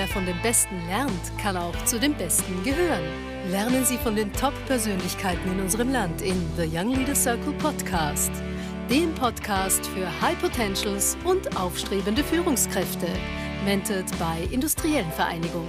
Wer von dem Besten lernt, kann auch zu den Besten gehören. Lernen Sie von den Top-Persönlichkeiten in unserem Land in The Young Leader Circle Podcast. Dem Podcast für High Potentials und aufstrebende Führungskräfte. Mentored bei Industriellen Vereinigung.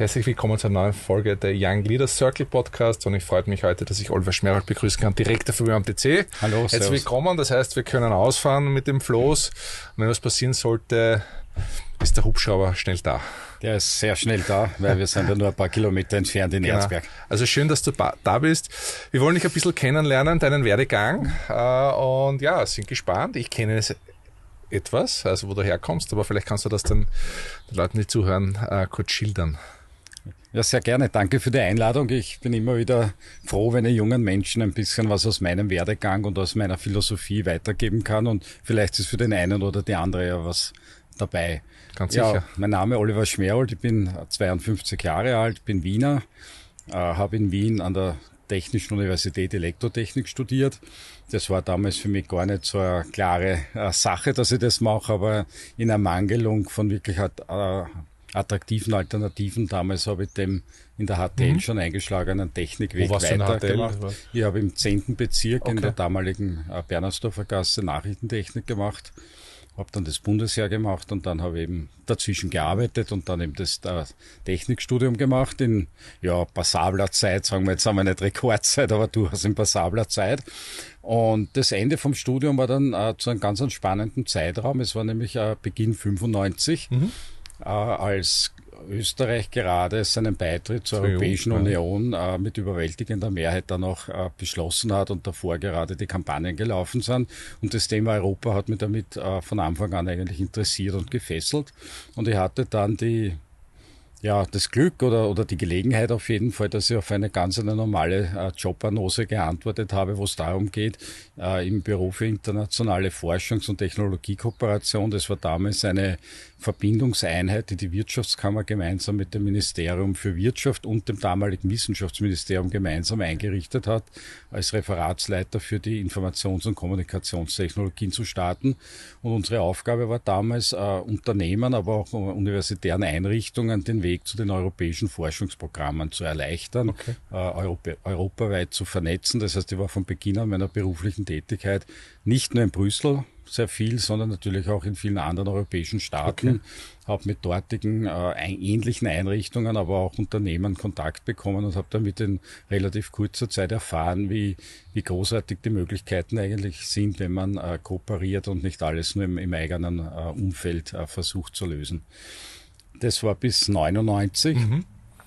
Herzlich willkommen zur neuen Folge der Young Leaders Circle Podcast und ich freue mich heute, dass ich Oliver Schmerold begrüßen kann, Direktor von mir am TC. Hallo, Herzlich servus. willkommen, das heißt, wir können ausfahren mit dem Floß und wenn was passieren sollte, ist der Hubschrauber schnell da. Der ist sehr schnell da, weil wir sind ja nur ein paar Kilometer entfernt in genau. Erzberg. Also schön, dass du da bist. Wir wollen dich ein bisschen kennenlernen, deinen Werdegang äh, und ja, sind gespannt. Ich kenne es etwas, also wo du herkommst, aber vielleicht kannst du das den, den Leuten, die zuhören, äh, kurz schildern. Ja, sehr gerne. Danke für die Einladung. Ich bin immer wieder froh, wenn ich jungen Menschen ein bisschen was aus meinem Werdegang und aus meiner Philosophie weitergeben kann. Und vielleicht ist für den einen oder die andere ja was dabei. Ganz sicher. Ja, mein Name ist Oliver Schmerold. Ich bin 52 Jahre alt, bin Wiener, äh, habe in Wien an der Technischen Universität Elektrotechnik studiert. Das war damals für mich gar nicht so eine klare äh, Sache, dass ich das mache, aber in Ermangelung von wirklich äh, attraktiven Alternativen. Damals habe ich dem in der HTL mhm. schon eingeschlagenen Technikweg weitergemacht. Ich habe im 10. Bezirk okay. in der damaligen äh, Bernersdorfer Gasse Nachrichtentechnik gemacht, habe dann das Bundesheer gemacht und dann habe ich eben dazwischen gearbeitet und dann eben das äh, Technikstudium gemacht in ja passabler Zeit, sagen wir jetzt einmal nicht Rekordzeit, aber durchaus in passabler Zeit. Und das Ende vom Studium war dann äh, zu einem ganz spannenden Zeitraum. Es war nämlich äh, Beginn 95. Mhm als Österreich gerade seinen Beitritt zur Europäischen Union äh, mit überwältigender Mehrheit dann auch äh, beschlossen hat und davor gerade die Kampagnen gelaufen sind. Und das Thema Europa hat mich damit äh, von Anfang an eigentlich interessiert und gefesselt. Und ich hatte dann die ja, das Glück oder, oder die Gelegenheit auf jeden Fall, dass ich auf eine ganz eine normale äh, Jobannose geantwortet habe, wo es darum geht, äh, im Büro für internationale Forschungs- und Technologiekooperation, das war damals eine Verbindungseinheit, die die Wirtschaftskammer gemeinsam mit dem Ministerium für Wirtschaft und dem damaligen Wissenschaftsministerium gemeinsam eingerichtet hat, als Referatsleiter für die Informations- und Kommunikationstechnologien zu starten. Und unsere Aufgabe war damals, äh, Unternehmen, aber auch universitären Einrichtungen den Weg zu den europäischen Forschungsprogrammen zu erleichtern, okay. äh, Europa, europaweit zu vernetzen. Das heißt, ich war von Beginn an meiner beruflichen Tätigkeit nicht nur in Brüssel, sehr viel, sondern natürlich auch in vielen anderen europäischen Staaten. Okay. Habe mit dortigen äh, ähnlichen Einrichtungen, aber auch Unternehmen Kontakt bekommen und habe damit in relativ kurzer Zeit erfahren, wie, wie großartig die Möglichkeiten eigentlich sind, wenn man äh, kooperiert und nicht alles nur im, im eigenen äh, Umfeld äh, versucht zu lösen. Das war bis 99. Mhm.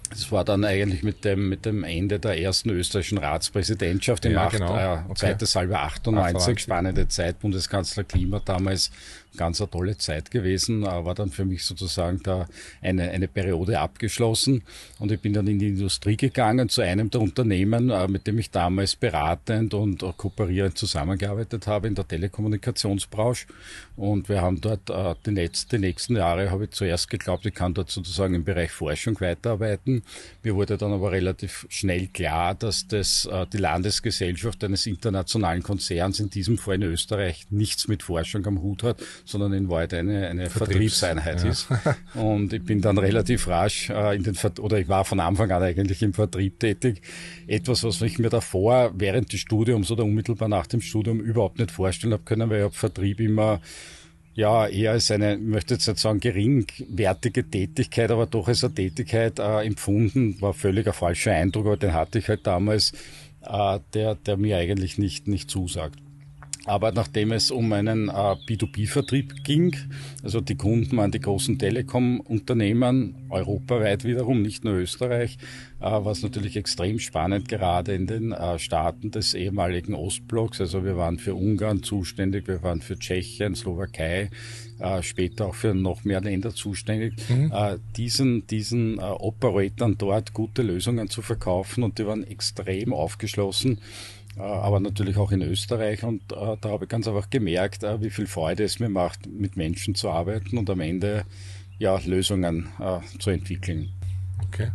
Das war dann eigentlich mit dem, mit dem Ende der ersten österreichischen Ratspräsidentschaft im ja, 8, genau. äh, okay. zweites halbe 98, 98, spannende Zeit, Bundeskanzler Klima damals ganz eine tolle Zeit gewesen, war dann für mich sozusagen da eine, eine Periode abgeschlossen und ich bin dann in die Industrie gegangen zu einem der Unternehmen, äh, mit dem ich damals beratend und kooperierend zusammengearbeitet habe in der Telekommunikationsbranche und wir haben dort äh, die, letzten, die nächsten Jahre habe ich zuerst geglaubt, ich kann dort sozusagen im Bereich Forschung weiterarbeiten. Mir wurde dann aber relativ schnell klar, dass das äh, die Landesgesellschaft eines internationalen Konzerns, in diesem Fall in Österreich, nichts mit Forschung am Hut hat, sondern in Wahrheit eine, eine Vertriebseinheit ja. ist. Und ich bin dann relativ rasch äh, in den Ver oder ich war von Anfang an eigentlich im Vertrieb tätig. Etwas, was ich mir davor während des Studiums oder unmittelbar nach dem Studium überhaupt nicht vorstellen habe können, weil ich habe Vertrieb immer ja, eher als eine, ich möchte jetzt nicht sagen geringwertige Tätigkeit, aber doch als eine Tätigkeit äh, empfunden, war völlig ein falscher Eindruck, aber den hatte ich halt damals, äh, der, der mir eigentlich nicht, nicht zusagt. Aber nachdem es um einen äh, B2B-Vertrieb ging, also die Kunden waren die großen Telekom-Unternehmen, europaweit wiederum, nicht nur Österreich, äh, war es natürlich extrem spannend, gerade in den äh, Staaten des ehemaligen Ostblocks. Also wir waren für Ungarn zuständig, wir waren für Tschechien, Slowakei, äh, später auch für noch mehr Länder zuständig, mhm. äh, diesen, diesen äh, Operatoren dort gute Lösungen zu verkaufen und die waren extrem aufgeschlossen äh, aber natürlich auch in Österreich. Und äh, da habe ich ganz einfach gemerkt, äh, wie viel Freude es mir macht, mit Menschen zu arbeiten und am Ende ja, Lösungen äh, zu entwickeln. Okay.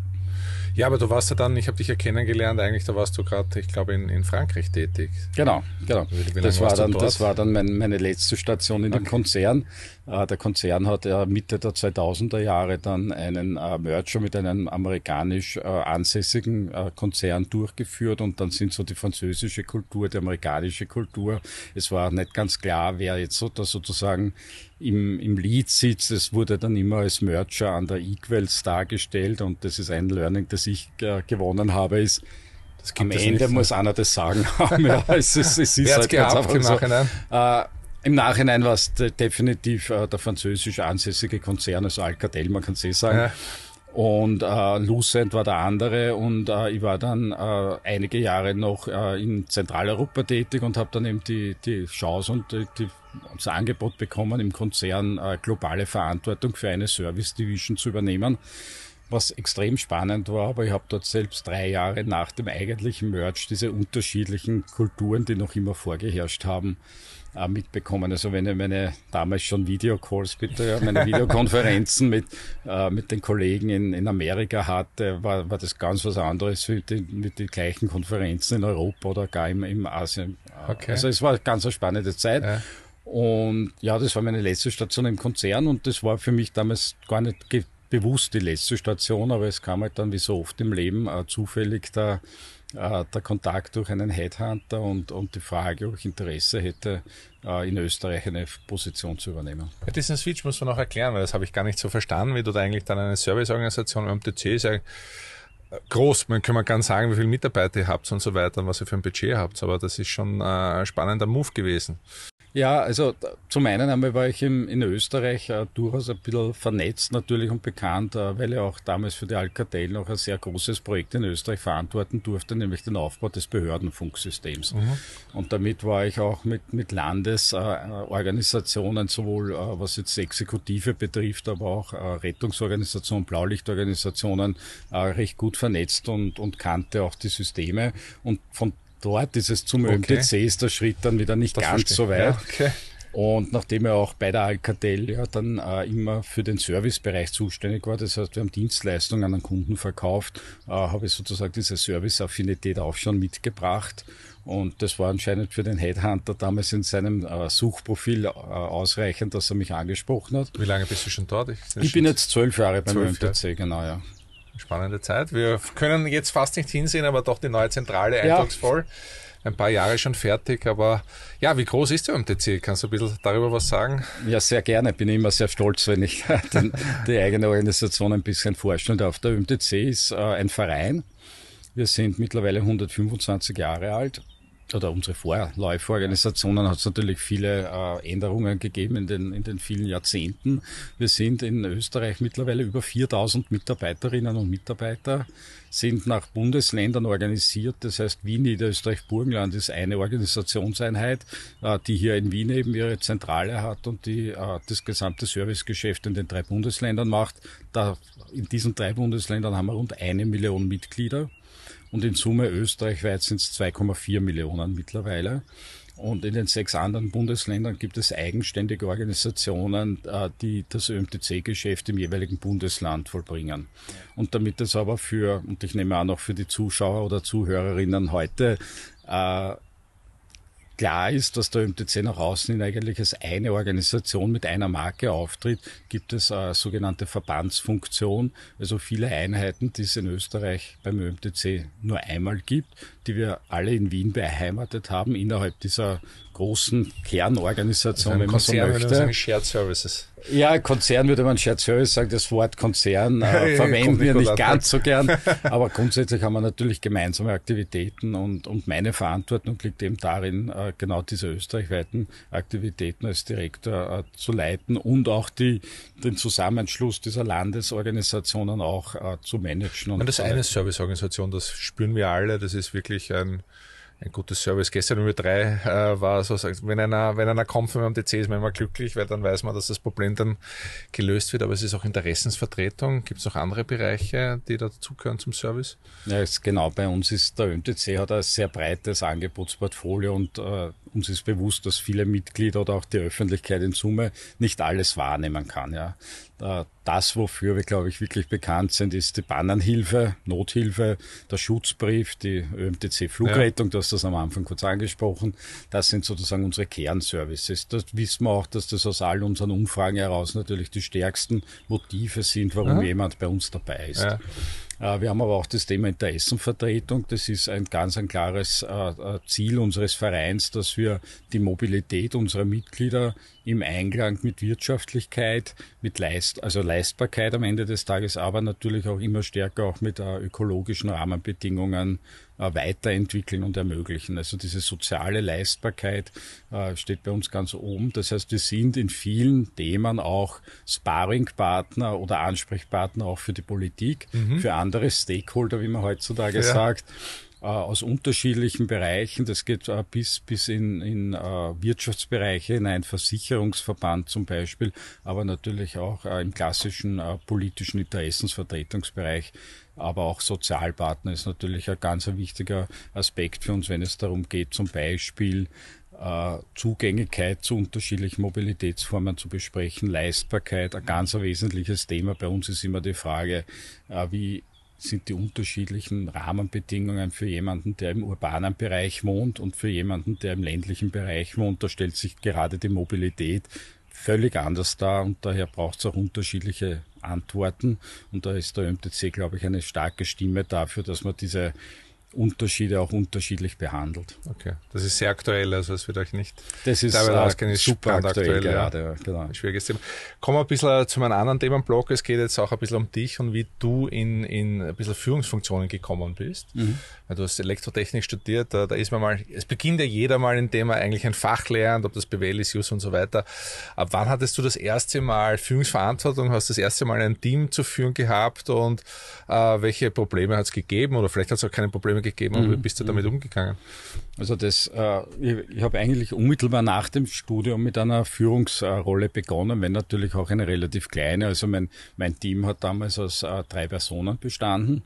Ja, aber du warst ja dann, ich habe dich ja kennengelernt, eigentlich, da warst du gerade, ich glaube, in, in Frankreich tätig. Genau, genau. Wie das, war dann, das war dann mein, meine letzte Station in okay. dem Konzern. Äh, der Konzern hat ja Mitte der 2000er Jahre dann einen äh, Merger mit einem amerikanisch äh, ansässigen äh, Konzern durchgeführt und dann sind so die französische Kultur, die amerikanische Kultur. Es war nicht ganz klar, wer jetzt so sozusagen im, im Lead sitzt. Es wurde dann immer als Merger an der Equals dargestellt und das ist ein Learning, das ich äh, gewonnen habe, ist, am Ende nicht, muss einer das sagen haben. ja, es ist, es ist halt gehabt im Nachhinein? So. Äh, Im Nachhinein war es definitiv äh, der französische ansässige Konzern, also Alcatel, man kann es eh sagen. Ja. Und äh, Lucent war der andere und äh, ich war dann äh, einige Jahre noch äh, in Zentraleuropa tätig und habe dann eben die, die Chance und die, die, das Angebot bekommen, im Konzern äh, globale Verantwortung für eine Service Division zu übernehmen, was extrem spannend war, aber ich habe dort selbst drei Jahre nach dem eigentlichen Merge diese unterschiedlichen Kulturen, die noch immer vorgeherrscht haben, äh, mitbekommen. Also wenn ich meine damals schon Videocalls bitte, ja, meine Videokonferenzen mit, äh, mit den Kollegen in, in Amerika hatte, war, war das ganz was anderes mit den, mit den gleichen Konferenzen in Europa oder gar im, im Asien. Okay. Also es war ganz eine spannende Zeit. Ja. Und ja, das war meine letzte Station im Konzern und das war für mich damals gar nicht bewusst die letzte Station, aber es kam halt dann wie so oft im Leben äh, zufällig der, äh, der Kontakt durch einen Headhunter und, und die Frage, ob ich Interesse hätte, äh, in Österreich eine Position zu übernehmen. Ja, diesen Switch muss man auch erklären, weil das habe ich gar nicht so verstanden, wie du da eigentlich dann eine Serviceorganisation beim TC ist ja groß, man kann man ganz sagen, wie viele Mitarbeiter ihr habt und so weiter und was ihr für ein Budget habt, aber das ist schon ein spannender Move gewesen. Ja, also zum einen einmal war ich im, in Österreich äh, durchaus ein bisschen vernetzt natürlich und bekannt, äh, weil ich auch damals für die Alcatel noch ein sehr großes Projekt in Österreich verantworten durfte, nämlich den Aufbau des Behördenfunksystems. Mhm. Und damit war ich auch mit, mit Landesorganisationen, äh, sowohl äh, was jetzt Exekutive betrifft, aber auch äh, Rettungsorganisationen, Blaulichtorganisationen, äh, recht gut vernetzt und, und kannte auch die Systeme. Und von dort ist es zum okay. ÖMTC ist der Schritt dann wieder nicht das ganz verstehe. so weit. Ja, okay. Und nachdem er auch bei der Alcatel ja dann äh, immer für den Servicebereich zuständig war, das heißt, wir haben Dienstleistungen an den Kunden verkauft, äh, habe ich sozusagen diese Service-Affinität auch schon mitgebracht. Und das war anscheinend für den Headhunter damals in seinem äh, Suchprofil äh, ausreichend, dass er mich angesprochen hat. Wie lange bist du schon dort? Ich, ich bin jetzt zwölf Jahre beim ÖMTC, genau, ja. Spannende Zeit. Wir können jetzt fast nicht hinsehen, aber doch die neue Zentrale eindrucksvoll. Ja. Ein paar Jahre schon fertig, aber ja, wie groß ist der MTC? Kannst du ein bisschen darüber was sagen? Ja, sehr gerne. Bin immer sehr stolz, wenn ich den, die eigene Organisation ein bisschen vorstellen darf. Der MTC ist äh, ein Verein. Wir sind mittlerweile 125 Jahre alt oder unsere Vorläuforganisationen hat es natürlich viele äh, Änderungen gegeben in den, in den vielen Jahrzehnten. Wir sind in Österreich mittlerweile über 4000 Mitarbeiterinnen und Mitarbeiter, sind nach Bundesländern organisiert. Das heißt, Wien, Niederösterreich, Burgenland ist eine Organisationseinheit, äh, die hier in Wien eben ihre Zentrale hat und die äh, das gesamte Servicegeschäft in den drei Bundesländern macht. Da, in diesen drei Bundesländern haben wir rund eine Million Mitglieder und in Summe österreichweit sind es 2,4 Millionen mittlerweile. Und in den sechs anderen Bundesländern gibt es eigenständige Organisationen, äh, die das ÖMTC-Geschäft im jeweiligen Bundesland vollbringen. Und damit es aber für, und ich nehme auch für die Zuschauer oder Zuhörerinnen heute, äh, klar ist, dass der MTC nach außen hin eigentlich als eine Organisation mit einer Marke auftritt, gibt es eine sogenannte Verbandsfunktion, also viele Einheiten, die es in Österreich beim ÖMTC nur einmal gibt, die wir alle in Wien beheimatet haben, innerhalb dieser großen Kernorganisation, also wenn man so möchte. Sagen Shared Services. Ja, Konzern würde man Shared Service sagen. Das Wort Konzern äh, verwenden wir nicht ganz so gern. Aber grundsätzlich haben wir natürlich gemeinsame Aktivitäten und, und meine Verantwortung liegt eben darin, äh, genau diese österreichweiten Aktivitäten als Direktor äh, zu leiten und auch die, den Zusammenschluss dieser Landesorganisationen auch äh, zu managen. Und, und das eine Serviceorganisation, das spüren wir alle. Das ist wirklich ein ein gutes Service. Gestern Nummer drei äh, war so, wenn einer, wenn einer kommt von meinem DC, ist man immer glücklich, weil dann weiß man, dass das Problem dann gelöst wird. Aber es ist auch Interessensvertretung. Gibt es noch andere Bereiche, die dazugehören zum Service? Ja, ist genau. Bei uns ist der ÖMTC hat ein sehr breites Angebotsportfolio und äh, uns ist bewusst, dass viele Mitglieder oder auch die Öffentlichkeit in Summe nicht alles wahrnehmen kann. Ja. Der, das, wofür wir, glaube ich, wirklich bekannt sind, ist die Bannernhilfe, Nothilfe, der Schutzbrief, die ÖMTC-Flugrettung, ja. du hast das am Anfang kurz angesprochen. Das sind sozusagen unsere Kernservices. Das wissen wir auch, dass das aus all unseren Umfragen heraus natürlich die stärksten Motive sind, warum ja. jemand bei uns dabei ist. Ja. Äh, wir haben aber auch das Thema Interessenvertretung. Das ist ein ganz ein klares äh, äh, Ziel unseres Vereins, dass wir die Mobilität unserer Mitglieder im Einklang mit Wirtschaftlichkeit, mit Leist, also Leistbarkeit am Ende des Tages, aber natürlich auch immer stärker auch mit ökologischen Rahmenbedingungen weiterentwickeln und ermöglichen. Also diese soziale Leistbarkeit äh, steht bei uns ganz oben. Das heißt, wir sind in vielen Themen auch Sparringpartner oder Ansprechpartner auch für die Politik, mhm. für andere Stakeholder, wie man heutzutage ja. sagt äh, aus unterschiedlichen Bereichen. Das geht bis, bis in, in Wirtschaftsbereiche hinein, Versicherungsverband zum Beispiel, aber natürlich auch im klassischen politischen Interessensvertretungsbereich aber auch Sozialpartner ist natürlich ein ganz wichtiger Aspekt für uns, wenn es darum geht, zum Beispiel äh, Zugänglichkeit zu unterschiedlichen Mobilitätsformen zu besprechen, Leistbarkeit, ein ganz wesentliches Thema. Bei uns ist immer die Frage, äh, wie sind die unterschiedlichen Rahmenbedingungen für jemanden, der im urbanen Bereich wohnt und für jemanden, der im ländlichen Bereich wohnt. Da stellt sich gerade die Mobilität völlig anders dar und daher braucht es auch unterschiedliche Antworten. Und da ist der MTC, glaube ich, eine starke Stimme dafür, dass man diese Unterschiede auch unterschiedlich behandelt. Okay, das ist sehr aktuell, also es wird euch nicht das ist, äh, ist super aktuell, aktuell gerade, ja. genau. Ein schwieriges Thema. Kommen wir ein bisschen zu meinem anderen Themenblock. Es geht jetzt auch ein bisschen um dich und wie du in, in ein bisschen Führungsfunktionen gekommen bist. Mhm. Du hast Elektrotechnik studiert, da, da ist man mal, es beginnt ja jeder mal, indem er eigentlich ein Fach lernt, ob das BWL ist, JUS und so weiter. Ab wann hattest du das erste Mal Führungsverantwortung, hast das erste Mal ein Team zu führen gehabt und äh, welche Probleme hat es gegeben oder vielleicht hat es auch keine Probleme Probleme gegeben, aber mhm. wie bist du damit mhm. umgegangen? Also das, äh, ich, ich habe eigentlich unmittelbar nach dem Studium mit einer Führungsrolle begonnen, wenn natürlich auch eine relativ kleine. Also mein, mein Team hat damals aus äh, drei Personen bestanden.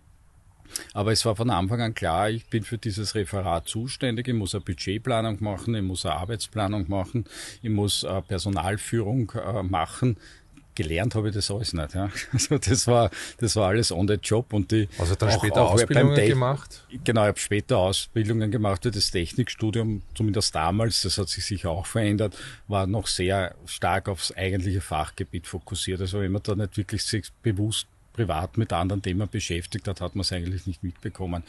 Aber es war von Anfang an klar, ich bin für dieses Referat zuständig. Ich muss eine Budgetplanung machen, ich muss eine Arbeitsplanung machen, ich muss äh, Personalführung äh, machen gelernt habe ich das alles nicht. Ja. Also das war, das war alles on the job und die. Also dann auch, später auch Ausbildungen gemacht? Genau, ich habe später Ausbildungen gemacht. Das Technikstudium, zumindest damals, das hat sich sicher auch verändert, war noch sehr stark aufs eigentliche Fachgebiet fokussiert. Also wenn man da nicht wirklich sich bewusst privat mit anderen Themen beschäftigt hat, hat man es eigentlich nicht mitbekommen.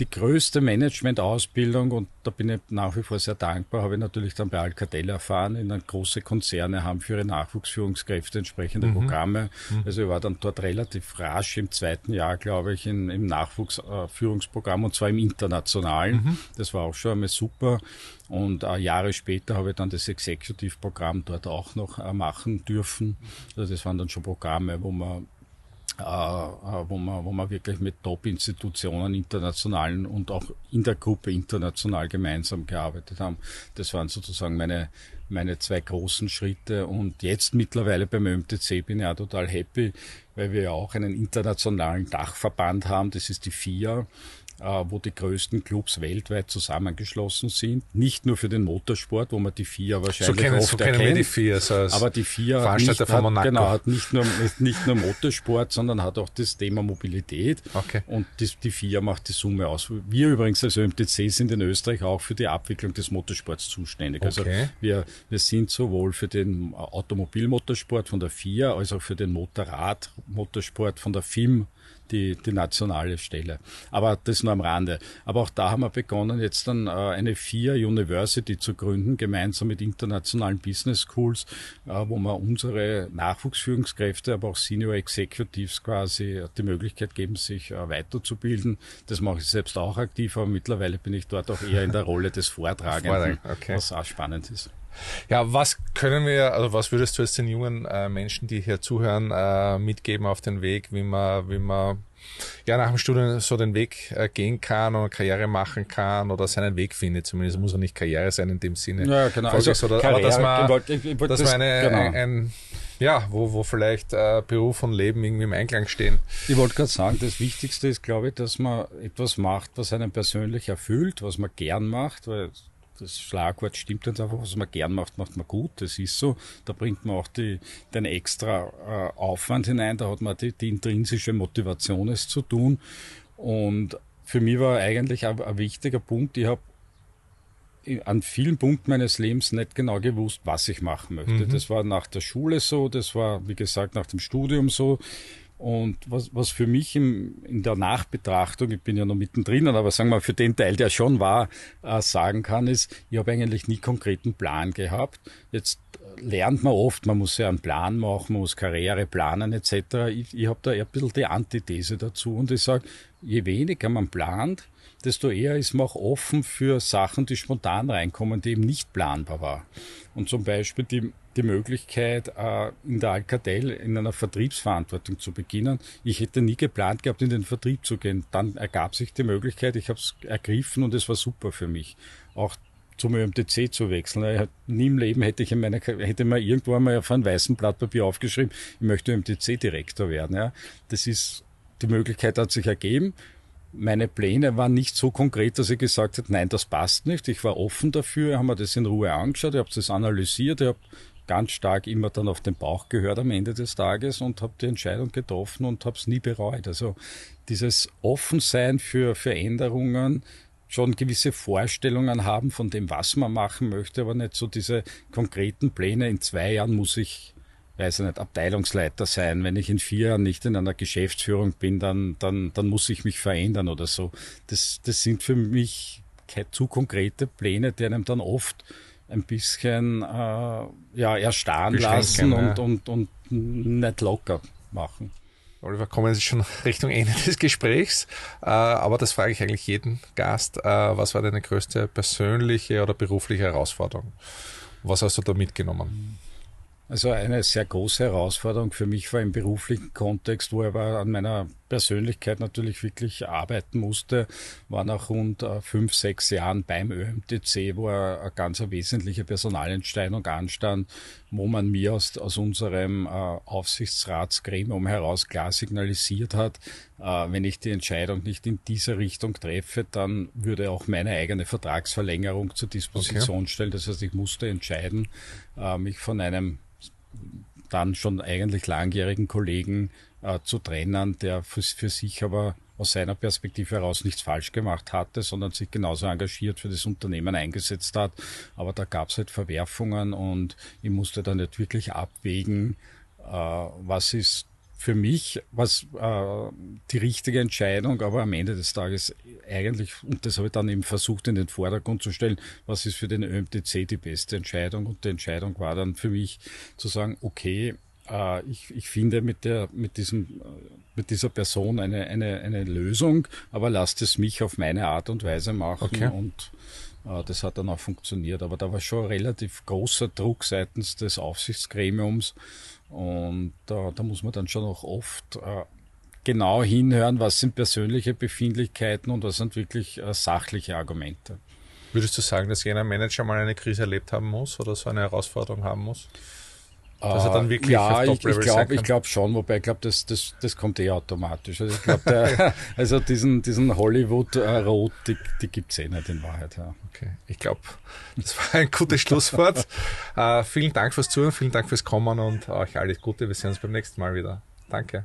Die größte Management-Ausbildung, und da bin ich nach wie vor sehr dankbar, habe ich natürlich dann bei Alcatel erfahren. In große Konzerne haben für ihre Nachwuchsführungskräfte entsprechende mhm. Programme. Mhm. Also ich war dann dort relativ rasch im zweiten Jahr, glaube ich, in, im Nachwuchsführungsprogramm und zwar im internationalen. Mhm. Das war auch schon einmal super. Und äh, Jahre später habe ich dann das Executive-Programm dort auch noch äh, machen dürfen. Also das waren dann schon Programme, wo man wo, man, wo man wirklich mit Top-Institutionen internationalen und auch in der Gruppe international gemeinsam gearbeitet haben. Das waren sozusagen meine, meine zwei großen Schritte. Und jetzt mittlerweile beim MTC bin ich auch total happy, weil wir ja auch einen internationalen Dachverband haben. Das ist die FIA. Äh, wo die größten Clubs weltweit zusammengeschlossen sind. Nicht nur für den Motorsport, wo man die FIA wahrscheinlich so kennen, oft so erkennt, die FIA, so aber die FIA Veranstalter von Monaco. Hat, genau, hat nicht nur, nicht nur Motorsport, sondern hat auch das Thema Mobilität. Okay. Und die, die FIA macht die Summe aus. Wir übrigens als ÖMTC sind in Österreich auch für die Abwicklung des Motorsports zuständig. Also okay. Also wir, wir sind sowohl für den Automobilmotorsport von der FIA als auch für den Motorrad-Motorsport von der FIM die, die nationale Stelle. Aber das nur am Rande. Aber auch da haben wir begonnen, jetzt dann äh, eine vier University zu gründen, gemeinsam mit internationalen Business Schools, äh, wo wir unsere Nachwuchsführungskräfte, aber auch Senior Executives quasi die Möglichkeit geben, sich äh, weiterzubilden. Das mache ich selbst auch aktiv, aber mittlerweile bin ich dort auch eher in der Rolle des Vortragenden, okay. was auch spannend ist. Ja, was können wir, also was würdest du jetzt den jungen äh, Menschen, die hier zuhören, äh, mitgeben auf den Weg, wie man, wie man ja nach dem Studium so den Weg äh, gehen kann und Karriere machen kann oder seinen Weg findet. Zumindest muss er nicht Karriere sein in dem Sinne. Ja, genau. Also, so, Karriere, aber dass man, wollt, ich, ich dass das, man eine, genau. ein, ein, ja, wo, wo vielleicht äh, Beruf und Leben irgendwie im Einklang stehen. Ich wollte gerade sagen, das Wichtigste ist, glaube ich, dass man etwas macht, was einen persönlich erfüllt, was man gern macht, weil das Schlagwort stimmt ganz einfach, was man gern macht, macht man gut, das ist so. Da bringt man auch die, den extra äh, Aufwand hinein, da hat man die, die intrinsische Motivation, es zu tun. Und für mich war eigentlich ein, ein wichtiger Punkt, ich habe an vielen Punkten meines Lebens nicht genau gewusst, was ich machen möchte. Mhm. Das war nach der Schule so, das war, wie gesagt, nach dem Studium so. Und was, was für mich im, in der Nachbetrachtung, ich bin ja noch mittendrin, aber sagen wir für den Teil, der schon war, äh, sagen kann, ist, ich habe eigentlich nie konkreten Plan gehabt. Jetzt lernt man oft, man muss ja einen Plan machen, man muss Karriere planen etc. Ich, ich habe da eher ein bisschen die Antithese dazu und ich sage, je weniger man plant, desto eher ist man auch offen für Sachen, die spontan reinkommen, die eben nicht planbar war. Und zum Beispiel die, die Möglichkeit, äh, in der Alcatel in einer Vertriebsverantwortung zu beginnen. Ich hätte nie geplant gehabt, in den Vertrieb zu gehen. Dann ergab sich die Möglichkeit, ich habe es ergriffen und es war super für mich. Auch zum ÖMTC zu wechseln. Nie im Leben hätte ich in meiner, hätte mal irgendwo einmal auf einem weißen Blatt Papier aufgeschrieben, ich möchte ÖMTC-Direktor werden. Ja. Das ist, die Möglichkeit hat sich ergeben meine Pläne waren nicht so konkret, dass ich gesagt habe, nein, das passt nicht. Ich war offen dafür, haben mir das in Ruhe angeschaut, ich habe das analysiert, ich habe ganz stark immer dann auf den Bauch gehört am Ende des Tages und habe die Entscheidung getroffen und habe es nie bereut. Also dieses Offensein für Veränderungen, schon gewisse Vorstellungen haben von dem, was man machen möchte, aber nicht so diese konkreten Pläne. In zwei Jahren muss ich weiß ich nicht, Abteilungsleiter sein. Wenn ich in vier Jahren nicht in einer Geschäftsführung bin, dann, dann, dann muss ich mich verändern oder so. Das, das sind für mich zu konkrete Pläne, die einem dann oft ein bisschen äh, ja, erstarren lassen und, ja. und, und nicht locker machen. Oliver, kommen Sie schon Richtung Ende des Gesprächs, äh, aber das frage ich eigentlich jeden Gast. Äh, was war deine größte persönliche oder berufliche Herausforderung? Was hast du da mitgenommen? Also eine sehr große Herausforderung für mich war im beruflichen Kontext, wo ich aber an meiner Persönlichkeit natürlich wirklich arbeiten musste, war nach rund äh, fünf, sechs Jahren beim ÖMTC, wo eine ganz wesentliche Personalentscheidung anstand, wo man mir aus, aus unserem äh, Aufsichtsratsgremium heraus klar signalisiert hat, äh, wenn ich die Entscheidung nicht in dieser Richtung treffe, dann würde auch meine eigene Vertragsverlängerung zur Disposition okay. stellen. Das heißt, ich musste entscheiden, mich von einem dann schon eigentlich langjährigen Kollegen äh, zu trennen, der für, für sich aber aus seiner Perspektive heraus nichts falsch gemacht hatte, sondern sich genauso engagiert für das Unternehmen eingesetzt hat. Aber da gab es halt Verwerfungen und ich musste dann nicht wirklich abwägen, äh, was ist für mich was äh, die richtige Entscheidung, aber am Ende des Tages eigentlich, und das habe ich dann eben versucht in den Vordergrund zu stellen, was ist für den ÖMTC die beste Entscheidung? Und die Entscheidung war dann für mich zu sagen, okay, äh, ich, ich finde mit der, mit diesem, äh, mit dieser Person eine, eine, eine Lösung, aber lasst es mich auf meine Art und Weise machen okay. und äh, das hat dann auch funktioniert. Aber da war schon relativ großer Druck seitens des Aufsichtsgremiums und äh, da muss man dann schon auch oft äh, genau hinhören, was sind persönliche Befindlichkeiten und was sind wirklich äh, sachliche Argumente. Würdest du sagen, dass jener Manager mal eine Krise erlebt haben muss oder so eine Herausforderung haben muss? Dass er dann äh, wirklich ja, ich, ich glaube glaub schon, wobei ich glaube, das, das, das kommt eh automatisch. Also ich glaube, also diesen, diesen Hollywood-Rot, die, die gibt es eh nicht in Wahrheit. Ja. Okay, ich glaube, das war ein gutes Schlusswort. uh, vielen Dank fürs Zuhören, vielen Dank fürs Kommen und euch alles Gute. Wir sehen uns beim nächsten Mal wieder. Danke.